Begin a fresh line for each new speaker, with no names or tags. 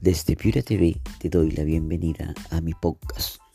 Desde Piura TV te doy la bienvenida a mi podcast.